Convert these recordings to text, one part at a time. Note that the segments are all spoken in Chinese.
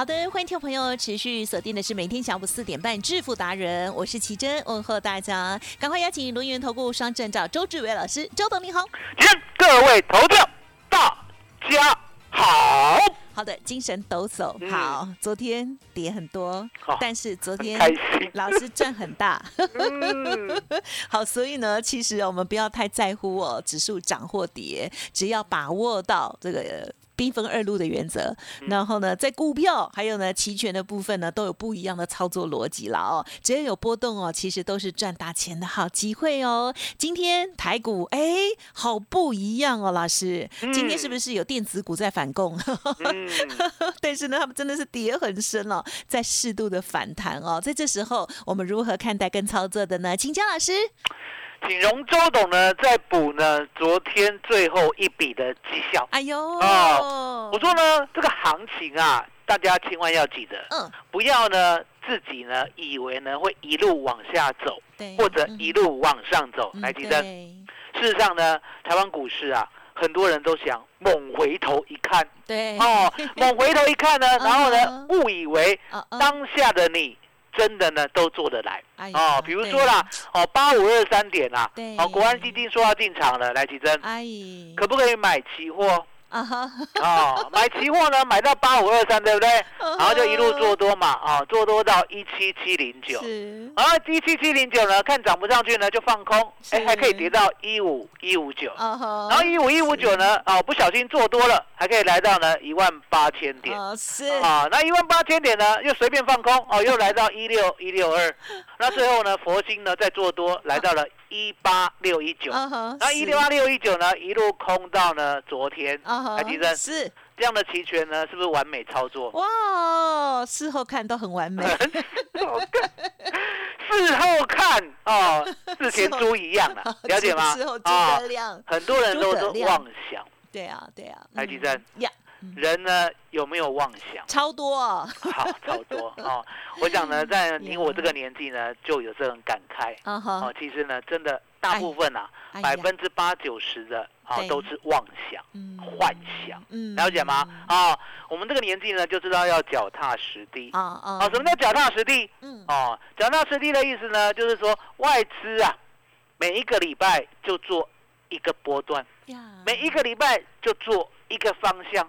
好的，欢迎听众朋友持续锁定的是每天下午四点半致富达人，我是奇珍，问候大家，赶快邀请轮源投顾双证照周志伟老师，周董你好，各位投票大家好，好的，精神抖擞，好，昨天跌很多，但是昨天老师赚很大，好，所以呢，其实我们不要太在乎哦，指数涨或跌，只要把握到这个。兵分二路的原则，然后呢，在股票还有呢期权的部分呢，都有不一样的操作逻辑了哦。只要有波动哦，其实都是赚大钱的好机会哦。今天台股哎，好不一样哦，老师，今天是不是有电子股在反攻？但是呢，他们真的是跌很深哦，在适度的反弹哦。在这时候，我们如何看待跟操作的呢？请教老师。请容周董呢再补呢昨天最后一笔的绩效。哎呦，啊，我说呢这个行情啊，大家千万要记得，嗯，不要呢自己呢以为呢会一路往下走，或者一路往上走。来，记得，事实上呢，台湾股市啊，很多人都想猛回头一看，对，哦，猛回头一看呢，然后呢误以为当下的你。真的呢，都做得来哦。比如说啦，哦，八五二三点啊，哦，国安基金说要进场了，来提珍，可不可以买期货？啊哈，哦，买期货呢，买到八五二三，对不对？然后就一路做多嘛，啊，做多到一七七零九，然后一七七零九呢，看涨不上去呢，就放空，哎，还可以跌到一五一五九，然后一五一五九呢，哦，不小心做多了，还可以来到呢一万八千点，是。啊，那一万八千点呢，又随便放空，哦，又来到一六一六二，那最后呢，佛心呢再做多，来到了。一八六一九，那一六八六一九呢，一路空到呢昨天，海迪生是这样的期权呢，是不是完美操作？哇，事后看都很完美。事后看哦，事前猪一样啊，了解吗？啊，很多人都是妄想。对啊，对啊，海迪生呀。人呢有没有妄想？超多，好，超多 哦。我想呢，在你我这个年纪呢，就有这种感慨。哦，其实呢，真的大部分啊，百分之八九十的啊，都是妄想、幻想。了解吗？啊，我们这个年纪呢，就知道要脚踏实地。啊啊，什么叫脚踏实地？嗯，哦，脚踏实地的意思呢，就是说外资啊，每一个礼拜就做一个波段，每一个礼拜就做一个方向。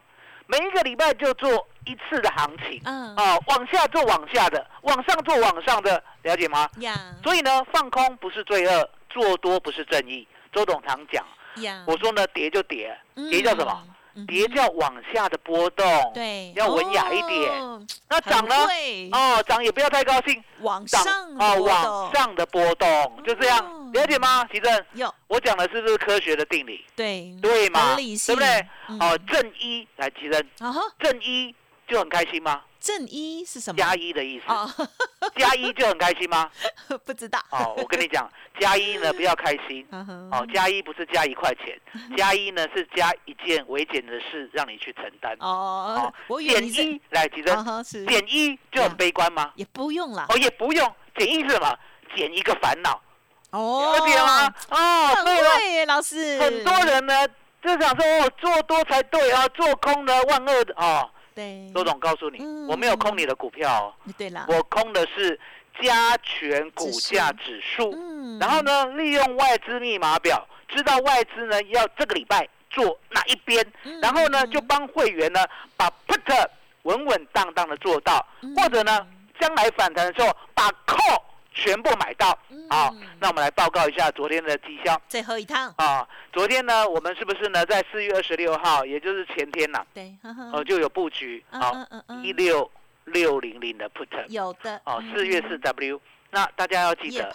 每一个礼拜就做一次的行情，嗯，啊，往下做往下的，往上做往上的，了解吗？呀，所以呢，放空不是罪恶，做多不是正义。周董常讲，呀，我说呢，跌就跌，跌叫什么？跌叫往下的波动，对，要文雅一点。那涨呢？哦，涨也不要太高兴，往上哦，往上的波动就这样，了解吗？奇正，有，我讲的是不是科学的定理？对，对嘛，对不对？哦，正一来，奇正，正一就很开心吗？正一是什么？加一的意思。加一就很开心吗？不知道。哦，我跟你讲，加一呢 不要开心。哦，加一不是加一块钱，加一呢是加一件违减的事让你去承担。哦，减一来，奇正减一就很悲观吗？也不用了。哦，也不用。减一是什么？减一个烦恼。哦，了解吗？哦，对，老师。很多人呢就想说，哦，做多才对啊，做空呢万恶的哦。对，周总告诉你，我没有空你的股票，对啦，我空的是加权股价指数，然后呢，利用外资密码表知道外资呢要这个礼拜做哪一边，然后呢就帮会员呢把 put 稳稳当当的做到，或者呢将来反弹的时候把 call 全部买到。好，那我们来报告一下昨天的绩效。最后一趟。啊，昨天呢我们是不是呢在四月二十六号，也就是前天呐？对，哦就有布局好一六六零零的 put 有的哦四月四 W。那大家要记得，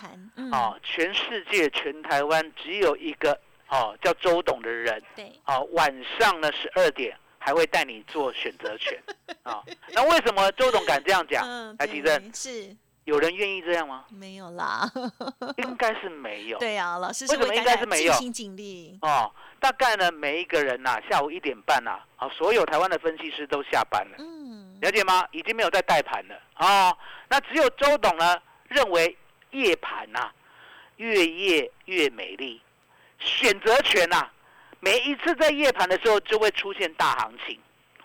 哦，全世界全台湾只有一个哦叫周董的人，对，哦晚上呢十二点还会带你做选择权，啊，那为什么周董敢这样讲？来，提正是有人愿意这样吗？没有啦，应该是没有。对啊，老师为什么应该是没有？尽心尽力哦，大概呢每一个人呐下午一点半呐，啊所有台湾的分析师都下班了，嗯，了解吗？已经没有在带盘了啊，那只有周董呢。认为夜盘呐，越夜越美丽，选择权呐，每一次在夜盘的时候就会出现大行情。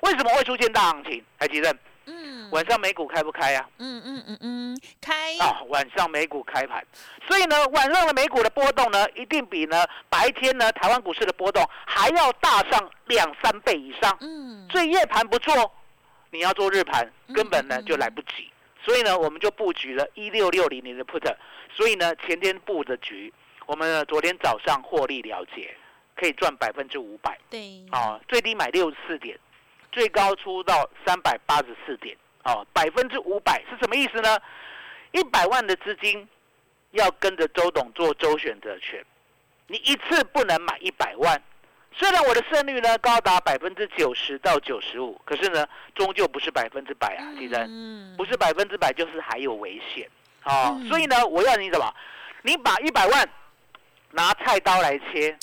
为什么会出现大行情？海吉任，嗯，晚上美股开不开呀？嗯嗯嗯嗯，开啊，晚上美股开盘，所以呢，晚上的美股的波动呢，一定比呢白天呢台湾股市的波动还要大上两三倍以上。嗯，所以夜盘不做，你要做日盘，根本呢就来不及。所以呢，我们就布局了一六六零零的 put，所以呢，前天布的局，我们呢昨天早上获利了结，可以赚百分之五百。对，啊，最低买六十四点，最高出到三百八十四点，哦，百分之五百是什么意思呢？一百万的资金要跟着周董做周选择权，你一次不能买一百万。虽然我的胜率呢高达百分之九十到九十五，可是呢，终究不是百分之百啊，其实不是百分之百，就是还有危险哦。所以呢，我要你什么？你把一百万拿菜刀来切，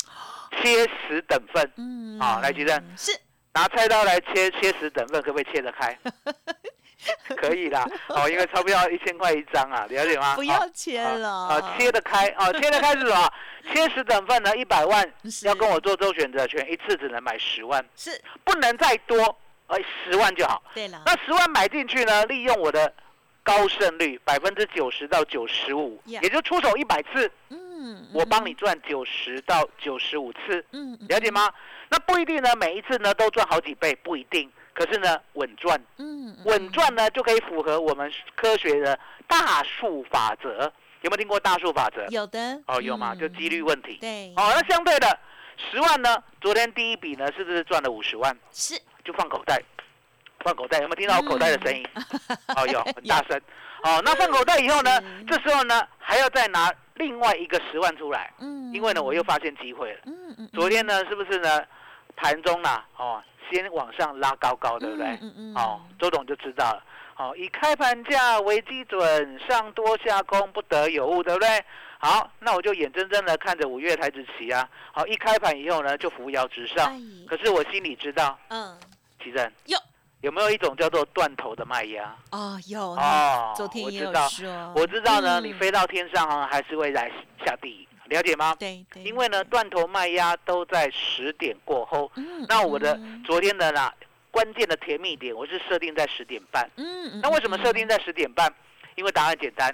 切十等份，嗯，好，来，吉正是拿菜刀来切，切十等份，可不可以切得开？可以啦，哦，因为钞票一千块一张啊，了解吗？不要切了，啊，切得开，啊，切得开是什么？切十等份呢，一百万要跟我做周选择权，一次只能买十万，是不能再多，哎，十万就好。对了，那十万买进去呢，利用我的高胜率百分之九十到九十五，也就出手一百次，嗯，我帮你赚九十到九十五次，嗯，了解吗？那不一定呢，每一次呢都赚好几倍，不一定。可是呢，稳赚，嗯，稳赚呢就可以符合我们科学的大数法则。有没有听过大数法则？有的。哦，有吗？就几率问题。对。哦，那相对的，十万呢？昨天第一笔呢，是不是赚了五十万？是。就放口袋，放口袋。有没有听到我口袋的声音？哦，有，很大声。哦，那放口袋以后呢？这时候呢，还要再拿另外一个十万出来。嗯。因为呢，我又发现机会了。嗯嗯。昨天呢，是不是呢？盘中呢？哦。先往上拉高高，对不对？嗯嗯哦，周董就知道了。好，以开盘价为基准，上多下空不得有误，对不对？好，那我就眼睁睁的看着五月台子旗啊，好，一开盘以后呢，就扶摇直上。可是我心里知道，嗯，奇正有有没有一种叫做断头的卖压？哦，有哦，昨天也有说，我知道呢，你飞到天上啊，还是会来下地。了解吗？对，因为呢，断头卖压都在十点过后。嗯，那我的昨天的啦，关键的甜蜜点，我是设定在十点半。嗯那为什么设定在十点半？因为答案简单，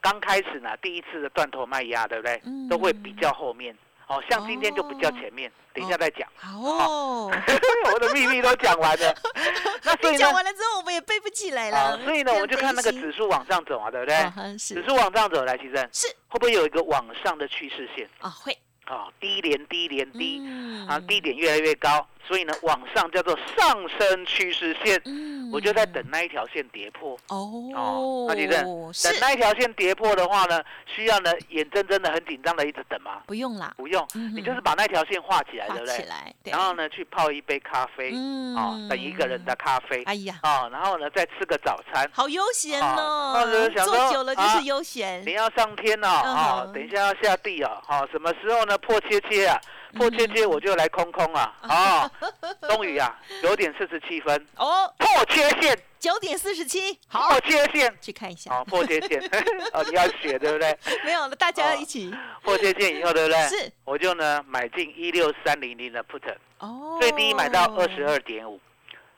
刚开始呢，第一次的断头卖压，对不对？嗯，都会比较后面。哦，像今天就不叫前面，等一下再讲。好哦，我的秘密都讲完了。那所以讲完了之后，我们也背不起来了。所以呢，我们就看那个指数往上走啊，对不对？是。指数往上走，来，其实是会不会有一个往上的趋势线？啊，会。啊，低连低连低，啊，低点越来越高，所以呢，往上叫做上升趋势线。嗯，我就在等那一条线跌破。哦，那其实等那一条线跌破的话呢，需要呢眼睁睁的很紧张的一直等吗？不用啦，不用，你就是把那条线画起来，对不对？起来，然后呢去泡一杯咖啡，啊，等一个人的咖啡。哎呀，哦，然后呢再吃个早餐，好悠闲哦。坐久了就是悠闲。你要上天哦，啊，等一下要下地哦，好，什么时候呢？破切切啊，破切切我就来空空啊啊！终于啊，九点四十七分哦，破切线，九点四十七，好，破切线，去看一下，好，破切线，哦，你要学对不对？没有了，大家一起破切线以后对不对？是，我就呢买进一六三零零的 put，哦，最低买到二十二点五，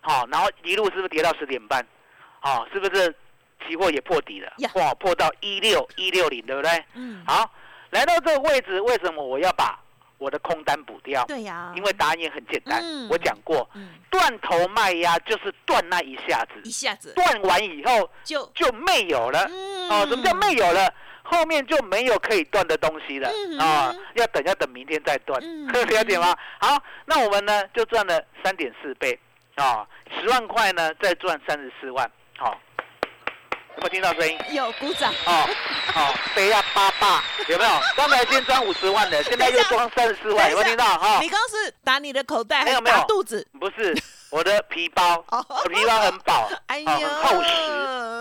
好，然后一路是不是跌到十点半？好，是不是期货也破底了？哇，破到一六一六零，对不对？嗯，好。来到这个位置，为什么我要把我的空单补掉。对呀，因为答案也很简单，我讲过，断头卖压就是断那一下子，一下子断完以后就就没有了。哦，什么叫没有了？后面就没有可以断的东西了啊！要等要等明天再断，了解吗？好，那我们呢就赚了三点四倍啊，十万块呢再赚三十四万，好。有没有听到声音？有鼓掌。哦，哦，飞呀八八，有没有？刚才先装五十万的，现在又装三十四万，有没有听到？哈，你刚刚是打你的口袋，没有没有？肚子？不是，我的皮包，我皮包很薄，哎呦，很厚实。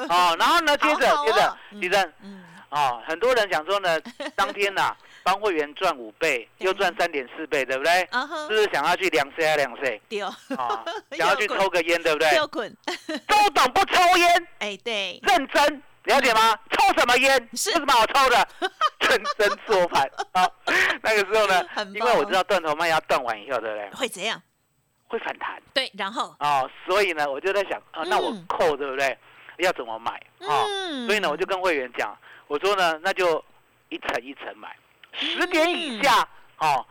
哦，然后呢，接着接着，李真，嗯，哦，很多人想说呢，当天呐。帮会员赚五倍，又赚三点四倍，对不对？是不是想要去两 C 啊两 C？丢啊！想要去抽个烟，对不对？要滚！周董不抽烟。哎，对，认真了解吗？抽什么烟？是什么好抽的？认真做盘啊！那个时候呢，因为我知道断头卖要断完以后，对不对？会怎样？会反弹。对，然后哦，所以呢，我就在想啊，那我扣对不对？要怎么买啊？所以呢，我就跟会员讲，我说呢，那就一层一层买。十点以下，哦，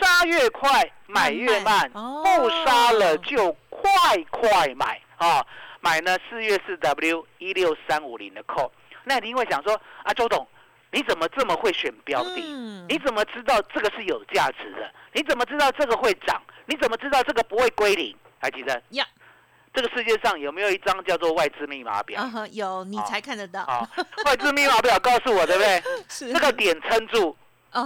杀越快买越慢，不杀了就快快买，哦，买呢四月四 W 一六三五零的扣，那你会想说啊，周董，你怎么这么会选标的？你怎么知道这个是有价值的？你怎么知道这个会涨？你怎么知道这个不会归零？还记得？呀，这个世界上有没有一张叫做外资密码表？有，你才看得到。外资密码表告诉我，对不对？是那个点撑住。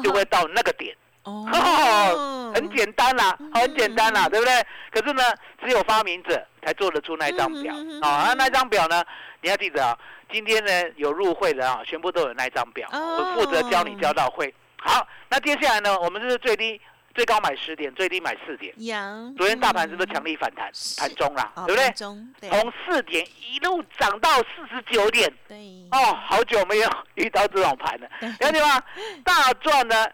就会到那个点，哦，很简单啦，很简单啦，对不对？可是呢，只有发明者才做得出那张表啊。那那张表呢，你要记得啊，今天呢有入会的啊，全部都有那张表，我负责教你教到会。好，那接下来呢，我们就是最低。最高买十点，最低买四点。昨天大盘是不是强力反弹？盘中啦，对不对？从四点一路涨到四十九点。哦，好久没有遇到这种盘了，了解吗？大赚了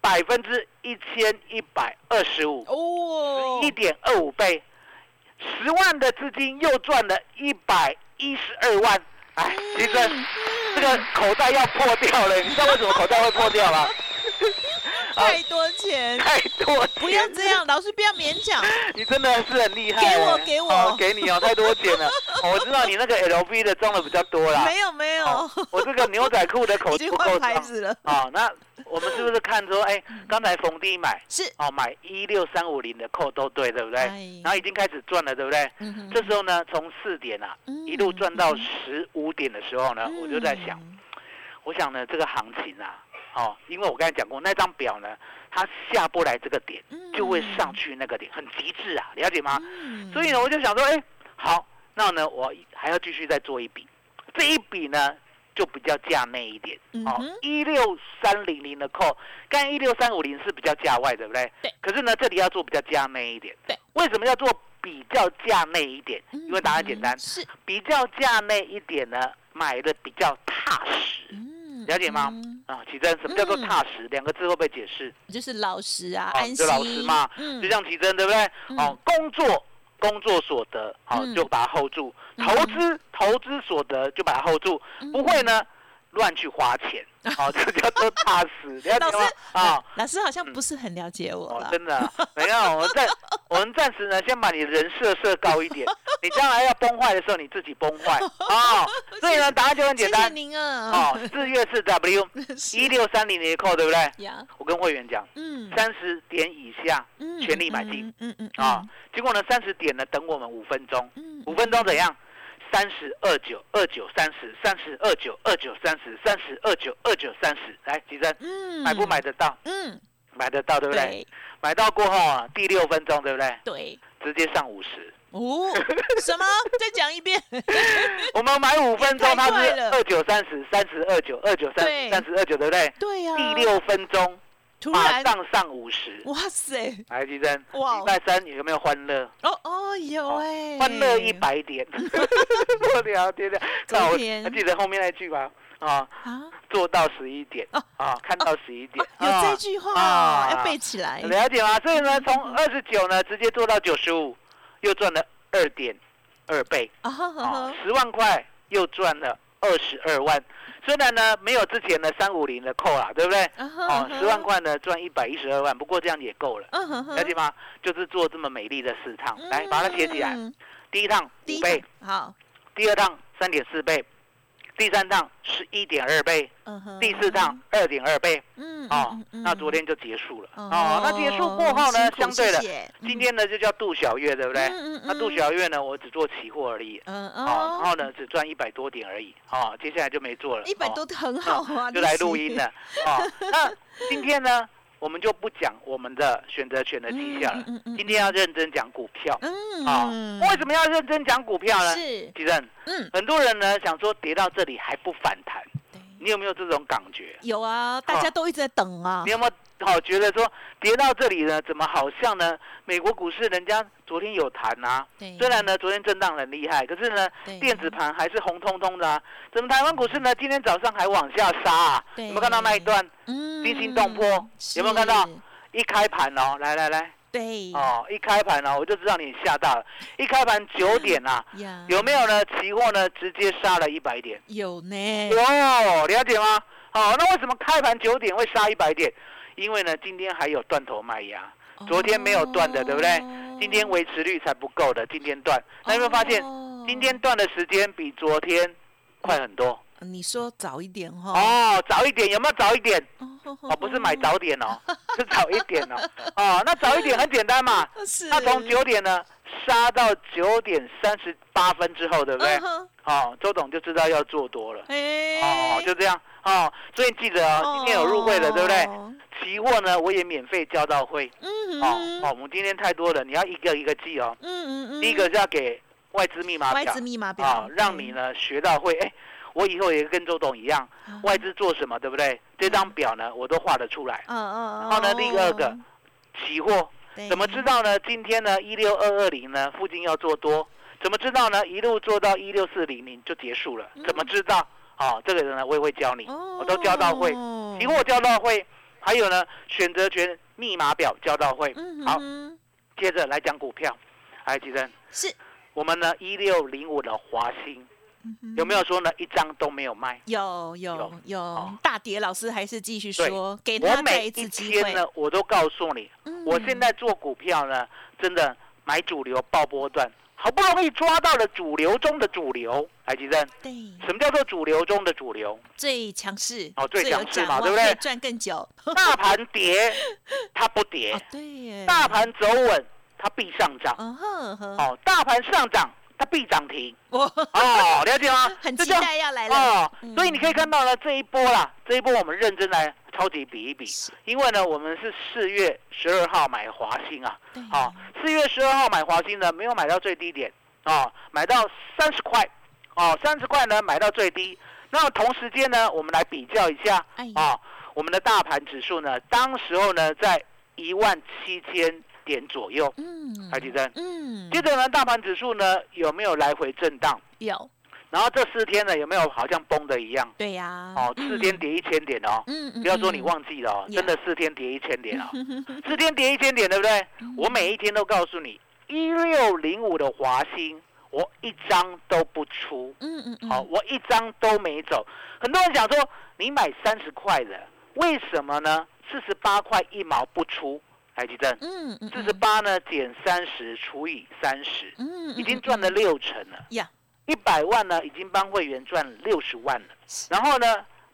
百分之一千一百二十五，哦一点二五倍，十万的资金又赚了一百一十二万。哎，其实这个口袋要破掉了，你知道为什么口袋会破掉吗？太多钱，太多钱，不要这样，老师不要勉强。你真的是很厉害，给我给我，给你哦，太多钱了。我知道你那个 LV 的装的比较多啦。没有没有，我这个牛仔裤的口不够 牌子了。啊，那我们是不是看说，哎，刚才逢低买是哦，买一六三五零的扣都对，对不对？然后已经开始赚了，对不对？这时候呢，从四点啊一路赚到十五点的时候呢，我就在想，我想呢，这个行情啊。哦，因为我刚才讲过，那张表呢，它下不来这个点，就会上去那个点，很极致啊，了解吗？所以呢，我就想说，哎，好，那呢，我还要继续再做一笔，这一笔呢，就比较价内一点，哦，一六三零零的扣，刚才一六三五零是比较价外，对不对？对。可是呢，这里要做比较价内一点。对。为什么要做比较价内一点？因为答案简单，是比较价内一点呢，买的比较踏实。了解吗？啊，奇珍，什么叫做踏实？两个字会不会解释？就是老实啊，安心。就老实嘛，就像奇珍，对不对？哦，工作工作所得，好就把它 hold 住；投资投资所得就把它 hold 住，不会呢。乱去花钱，好，这叫做踏实，了解吗？啊，老师好像不是很了解我了，真的没有。我们暂我们暂时呢，先把你人设设高一点，你将来要崩坏的时候，你自己崩坏啊。所以呢，答案就很简单。谢谢您啊。哦，四月四 W 一六三零的扣，对不对？我跟会员讲，嗯，三十点以下，嗯全力买进，嗯嗯啊。结果呢，三十点呢，等我们五分钟，五分钟怎样？三十二九二九三十，三十二九二九三十，三十二九二九三十，来，吉珍，嗯，买不买得到？嗯，买得到，对不对？买到过后啊，第六分钟，对不对？对，直接上五十。哦，什么？再讲一遍。我们买五分钟，它是二九三十，三十二九二九三，三十二九，对不对？对呀。第六分钟。马上上五十，哇塞！来，吉珍，礼拜三有没有欢乐？哦哦，有哎，欢乐一百点，我聊天的。那我还记得后面那句吧？啊啊，做到十一点啊，看到十一点，有这句话要背起来。了解吗？所以呢，从二十九呢，直接做到九十五，又赚了二点二倍啊，十万块又赚了二十二万。虽然呢没有之前的三五零的扣啦，对不对？哦，十万块呢赚一百一十二万，不过这样也够了，了解吗？就是做这么美丽的四趟，来把它写起来。第一趟五倍，好。第二趟三点四倍。第三趟是一点二倍，第四趟二点二倍，嗯，哦，那昨天就结束了，哦，那结束过后呢，相对的，今天呢就叫杜小月，对不对？那杜小月呢，我只做期货而已，嗯嗯，然后呢只赚一百多点而已，哦，接下来就没做了，一百多很好啊，就来录音了，哦，那今天呢？我们就不讲我们的选择权的绩效了。今天要认真讲股票。嗯，啊，为什么要认真讲股票呢？是，其实，嗯，很多人呢想说跌到这里还不反弹，你有没有这种感觉？有啊，大家都一直在等啊。你有没有？好，觉得说跌到这里呢，怎么好像呢？美国股市人家昨天有谈啊，虽然呢昨天震荡很厉害，可是呢电子盘还是红彤彤的啊。怎么台湾股市呢？今天早上还往下杀啊？有没有看到那一段？惊心动魄，有没有看到？一开盘哦，来来来，对，哦，一开盘哦，我就知道你吓到了。一开盘九点啊，有没有呢？期货呢直接杀了一百点，有呢。有了解吗？好，那为什么开盘九点会杀一百点？因为呢，今天还有断头卖压，昨天没有断的，对不对？今天维持率才不够的，今天断。那有没有发现，今天断的时间比昨天快很多？你说早一点哈？哦，早一点有没有早一点？哦，不是买早点哦，是早一点哦。哦，那早一点很简单嘛，那从九点呢杀到九点三十八分之后，对不对？哦，周董就知道要做多了。哦，就这样。哦，所以记得哦，今天有入会的，对不对？期货呢，我也免费教到会。嗯哦哦，我们今天太多了，你要一个一个记哦。嗯嗯嗯。第一个是要给外资密码表。外资密码表。啊，让你呢学到会。哎，我以后也跟周董一样，外资做什么，对不对？这张表呢，我都画得出来。嗯嗯然后呢，第二个，期货怎么知道呢？今天呢，一六二二零呢附近要做多，怎么知道呢？一路做到一六四零零就结束了，怎么知道？好，这个人呢，我也会教你，我都教到会，期货教到会，还有呢，选择权密码表教到会。好，接着来讲股票，来，吉珍，是。我们呢一六零五的华兴，有没有说呢一张都没有卖？有有有，大跌，老师还是继续说，给他每一次机会呢，我都告诉你，我现在做股票呢，真的买主流爆波段。好不容易抓到了主流中的主流，海吉珍。对。什么叫做主流中的主流？最强势。哦，最强势嘛，对不对？赚更久。大盘跌，它不跌。对。大盘走稳，它必上涨。哦，大盘上涨，它必涨停。哦，了解吗？很期待要来了。哦，所以你可以看到呢，这一波啦，这一波我们认真来。超级比一比，因为呢，我们是四月十二号买华兴啊，好，四月十二号买华兴呢，没有买到最低点，哦，买到三十块，哦，三十块呢买到最低，那同时间呢，我们来比较一下，啊，我们的大盘指数呢，当时候呢在一万七千点左右，嗯，海底针，嗯，接着呢，大盘指数呢有没有来回震荡？有。然后这四天呢，有没有好像崩的一样？对呀。哦，四天跌一千点哦。嗯嗯。不要说你忘记了哦，真的四天跌一千点哦。四天跌一千点，对不对？我每一天都告诉你，一六零五的华兴，我一张都不出。嗯嗯嗯。好，我一张都没走。很多人想说，你买三十块的，为什么呢？四十八块一毛不出，来记正。嗯嗯。四十八呢减三十除以三十，嗯，已经赚了六成了。呀。一百万呢，已经帮会员赚六十万了。然后呢，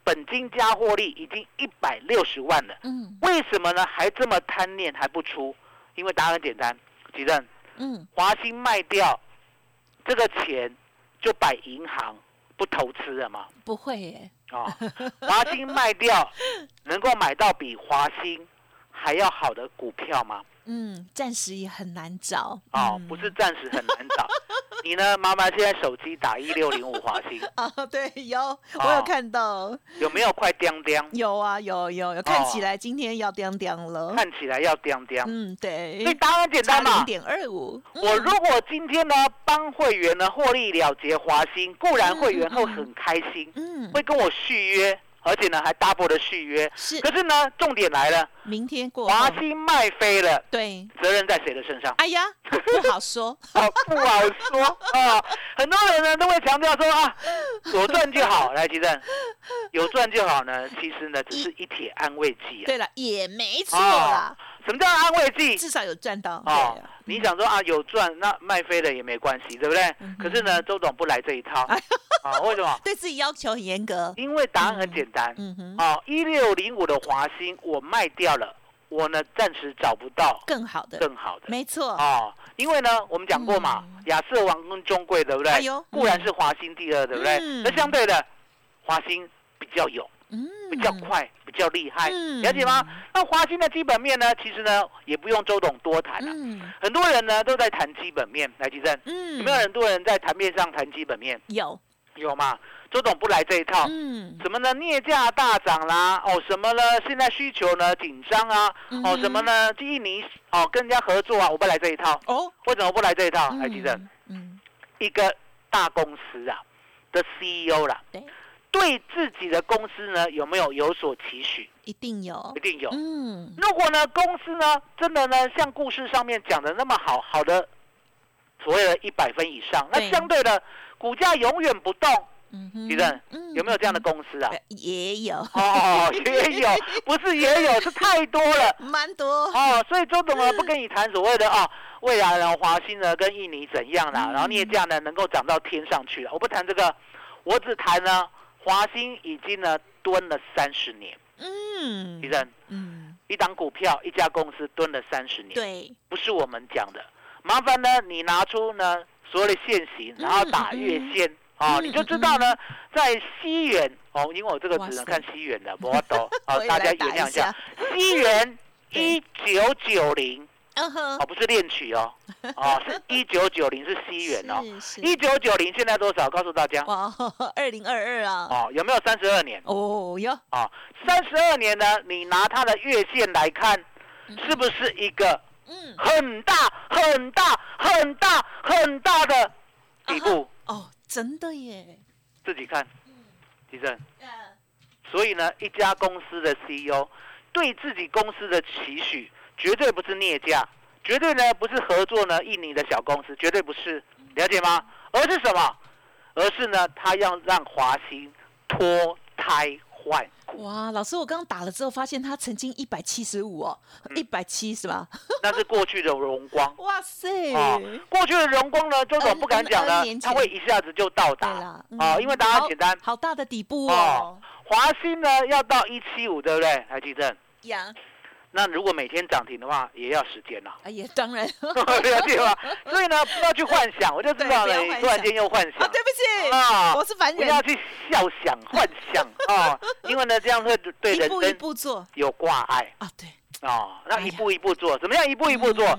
本金加获利已经一百六十万了。嗯，为什么呢？还这么贪念还不出？因为答案很简单，吉正。嗯，华兴卖掉这个钱，就摆银行不投资了吗？不会耶。哦，华兴卖掉，能够买到比华兴还要好的股票吗？嗯，暂时也很难找。哦，不是暂时很难找。你呢，妈妈？现在手机打一六零五华兴啊，对，有，我有看到。有没有快叮叮？有啊，有有有，看起来今天要叮叮了。看起来要叮叮。嗯，对。所以答案简单嘛。零点二五。我如果今天呢帮会员呢获利了结华兴，固然会员会很开心，嗯，会跟我续约。而且呢还 double 的续约。是，可是呢，重点来了，明天过华兴卖飞了，对，责任在谁的身上？哎呀，不好说，啊，不好说啊。很多人呢都会强调说啊，有赚就好，来吉正，有赚就好呢。其实呢，只是一帖安慰剂。对了，也没错啦。什么叫安慰剂？至少有赚到哦！你想说啊，有赚那卖飞了也没关系，对不对？可是呢，周总不来这一套啊？为什么？对自己要求很严格。因为答案很简单。嗯哼。哦，一六零五的华兴我卖掉了，我呢暂时找不到更好的，更好的。没错。哦，因为呢，我们讲过嘛，亚瑟王跟中贵，对不对？固然是华兴第二，对不对？那相对的，华兴比较有。比较快，比较厉害，了解吗？那华兴的基本面呢？其实呢，也不用周董多谈了。很多人呢都在谈基本面，来吉正，有没有很多人在谈面上谈基本面？有，有吗？周董不来这一套。嗯，什么呢？镍价大涨啦，哦，什么呢？现在需求呢紧张啊，哦，什么呢？印尼哦跟人家合作啊，我不来这一套。哦，为什么不来这一套？来吉正，嗯，一个大公司啊的 CEO 啦。对。自己的公司呢，有没有有所期许？一定有，一定有。嗯，如果呢，公司呢，真的呢，像故事上面讲的那么好，好的，所谓的一百分以上，那相对的股价永远不动。李正，有没有这样的公司啊？也有哦，也有，不是也有，是太多了，蛮多哦。所以周董呢，不跟你谈所谓的啊，未来呢，华兴呢跟印尼怎样啦，然后镍价呢能够涨到天上去了，我不谈这个，我只谈呢。华兴已经呢蹲了三十年，嗯，李正，嗯，一档股票一家公司蹲了三十年，对，不是我们讲的，麻烦呢你拿出呢所有的现行，然后打月线，啊，你就知道呢在西元哦，因为我这个只能看西元的，不懂，好，大家原谅一下，西元 一九九零。嗯哼，哦，不是恋曲哦，哦，是 一九九零是西元哦，一九九零现在多少？告诉大家，哇，二零二二啊，哦，有没有三十二年？哦，有，哦，三十二年呢？你拿它的月线来看，是不是一个嗯很大很大很大很大的底部？哦，真的耶，自己看，地震。所以呢，一家公司的 CEO 对自己公司的期许。绝对不是镍价，绝对呢不是合作呢印尼的小公司，绝对不是，了解吗？而是什么？而是呢他要让华兴脱胎换骨。哇，老师，我刚刚打了之后发现他曾经一百七十五哦，一百七是吧？那是过去的荣光。哇塞！过去的荣光呢，周总不敢讲呢，他会一下子就到达啊，因为大家简单，好大的底部哦。华兴呢要到一七五，对不对？还记得？呀。那如果每天涨停的话，也要时间了。哎呀，当然，了解吗？所以呢，不要去幻想，我就知道了，突然间又幻想。对不起啊，我是凡人。不要去笑想、幻想啊，因为呢，这样会对人生有挂碍啊。对啊，那一步一步做，怎么样？一步一步做。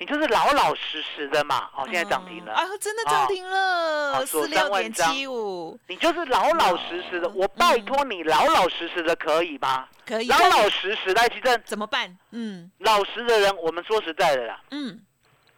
你就是老老实实的嘛，哦，现在涨停了，啊，真的涨停了，四六点七五，你就是老老实实的，我拜托你老老实实的可以吗？可以，老老实实来，奇正。怎么办？嗯，老实的人，我们说实在的啦，嗯，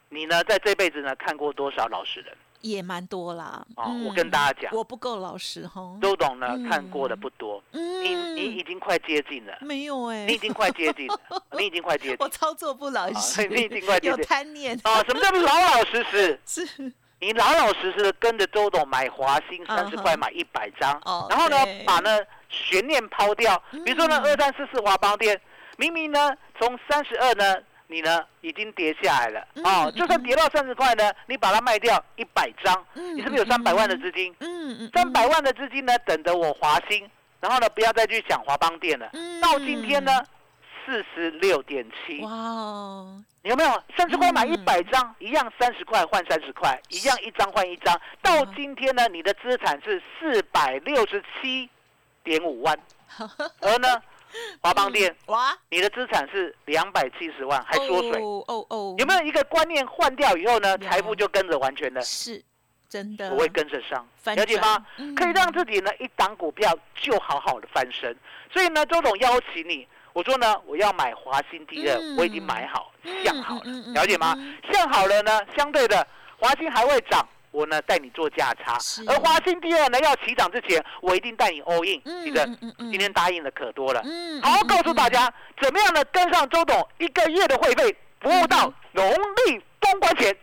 你呢，在这辈子呢，看过多少老实人？也蛮多啦，哦，我跟大家讲，我不够老实哈，周董呢看过的不多，你你已经快接近了，没有哎，你已经快接近了，你已经快接近，我操作不老实，你已经快接近，有贪念。啊，什么叫老老实实？是，你老老实实的跟着周董买华兴三十块买一百张，然后呢把呢悬念抛掉，比如说呢二三四四华邦店，明明呢从三十二呢。你呢，已经跌下来了哦，就算跌到三十块呢，你把它卖掉一百张，你是不是有三百万的资金？嗯嗯，三百万的资金呢，等着我华兴，然后呢，不要再去想华邦店了。到今天呢，四十六点七。哇哦，有没有三十块买一百张，一样三十块换三十块，一样一张换一张。到今天呢，你的资产是四百六十七点五万，而呢？华邦店哇，你的资产是两百七十万，还缩水。哦哦，有没有一个观念换掉以后呢，财富就跟着完全的，是真的。不会跟着上，了解吗？可以让自己呢一档股票就好好的翻身。所以呢，周总邀请你，我说呢，我要买华兴第二，我已经买好，向好了，了解吗？向好了呢，相对的华兴还会涨，我呢带你做价差。而华兴第二呢要起涨之前，我一定带你 all in。记得今天答应的可多了。好好告诉大家，怎么样呢？跟上周董一个月的会费，服务到农历。封关前，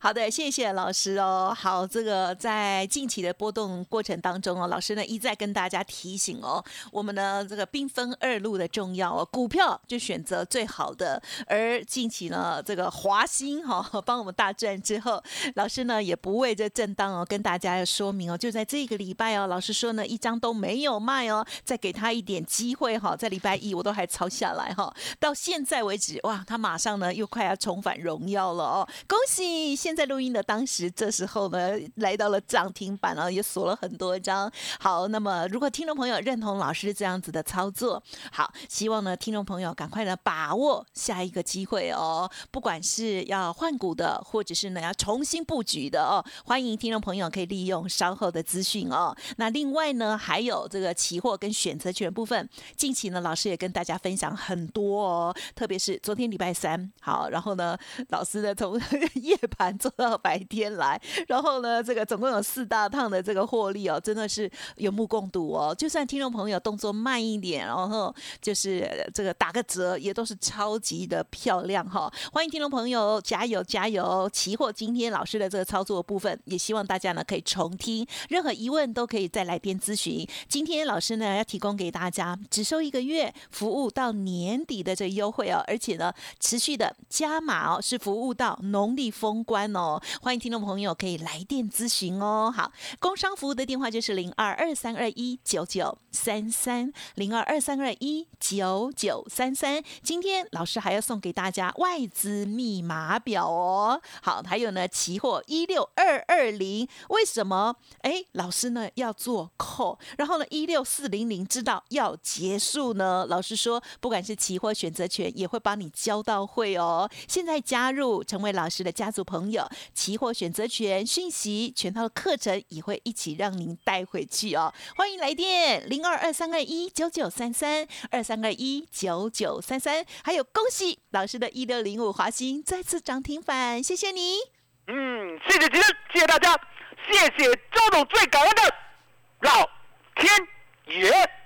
好的，谢谢老师哦。好，这个在近期的波动过程当中哦，老师呢一再跟大家提醒哦，我们呢这个兵分二路的重要哦，股票就选择最好的。而近期呢，这个华兴哈帮我们大赚之后，老师呢也不为这震荡哦，跟大家要说明哦，就在这个礼拜哦，老师说呢一张都没有卖哦，再给他一点机会哈，在礼拜一我都还抄下来哈，到现在为止哇，他马上呢又快要重返荣耀了哦。恭喜！现在录音的当时，这时候呢，来到了涨停板了，也锁了很多张。好，那么如果听众朋友认同老师这样子的操作，好，希望呢，听众朋友赶快呢把握下一个机会哦。不管是要换股的，或者是呢要重新布局的哦，欢迎听众朋友可以利用稍后的资讯哦。那另外呢，还有这个期货跟选择权部分，近期呢，老师也跟大家分享很多哦，特别是昨天礼拜三，好，然后呢，老师呢从 夜盘做到白天来，然后呢，这个总共有四大趟的这个获利哦，真的是有目共睹哦。就算听众朋友动作慢一点，然后就是这个打个折，也都是超级的漂亮哈。欢迎听众朋友加油加油！期货今天老师的这个操作部分，也希望大家呢可以重听，任何疑问都可以再来电咨询。今天老师呢要提供给大家只收一个月服务到年底的这优惠哦，而且呢持续的加码哦，是服务到农历。封关哦，欢迎听众朋友可以来电咨询哦。好，工商服务的电话就是零二二三二一九九三三零二二三二一九九三三。今天老师还要送给大家外资密码表哦。好，还有呢，期货一六二二零，为什么？哎，老师呢要做扣，然后呢一六四零零知道要结束呢？老师说，不管是期货选择权，也会帮你交到会哦。现在加入成为老师的家。族朋友，期货选择权讯息，全套的课程也会一起让您带回去哦。欢迎来电零二二三二一九九三三二三二一九九三三，还有恭喜老师的一六零五华兴再次涨停板，谢谢你。嗯，谢谢吉恩，谢谢大家，谢谢周董最感恩的老天爷。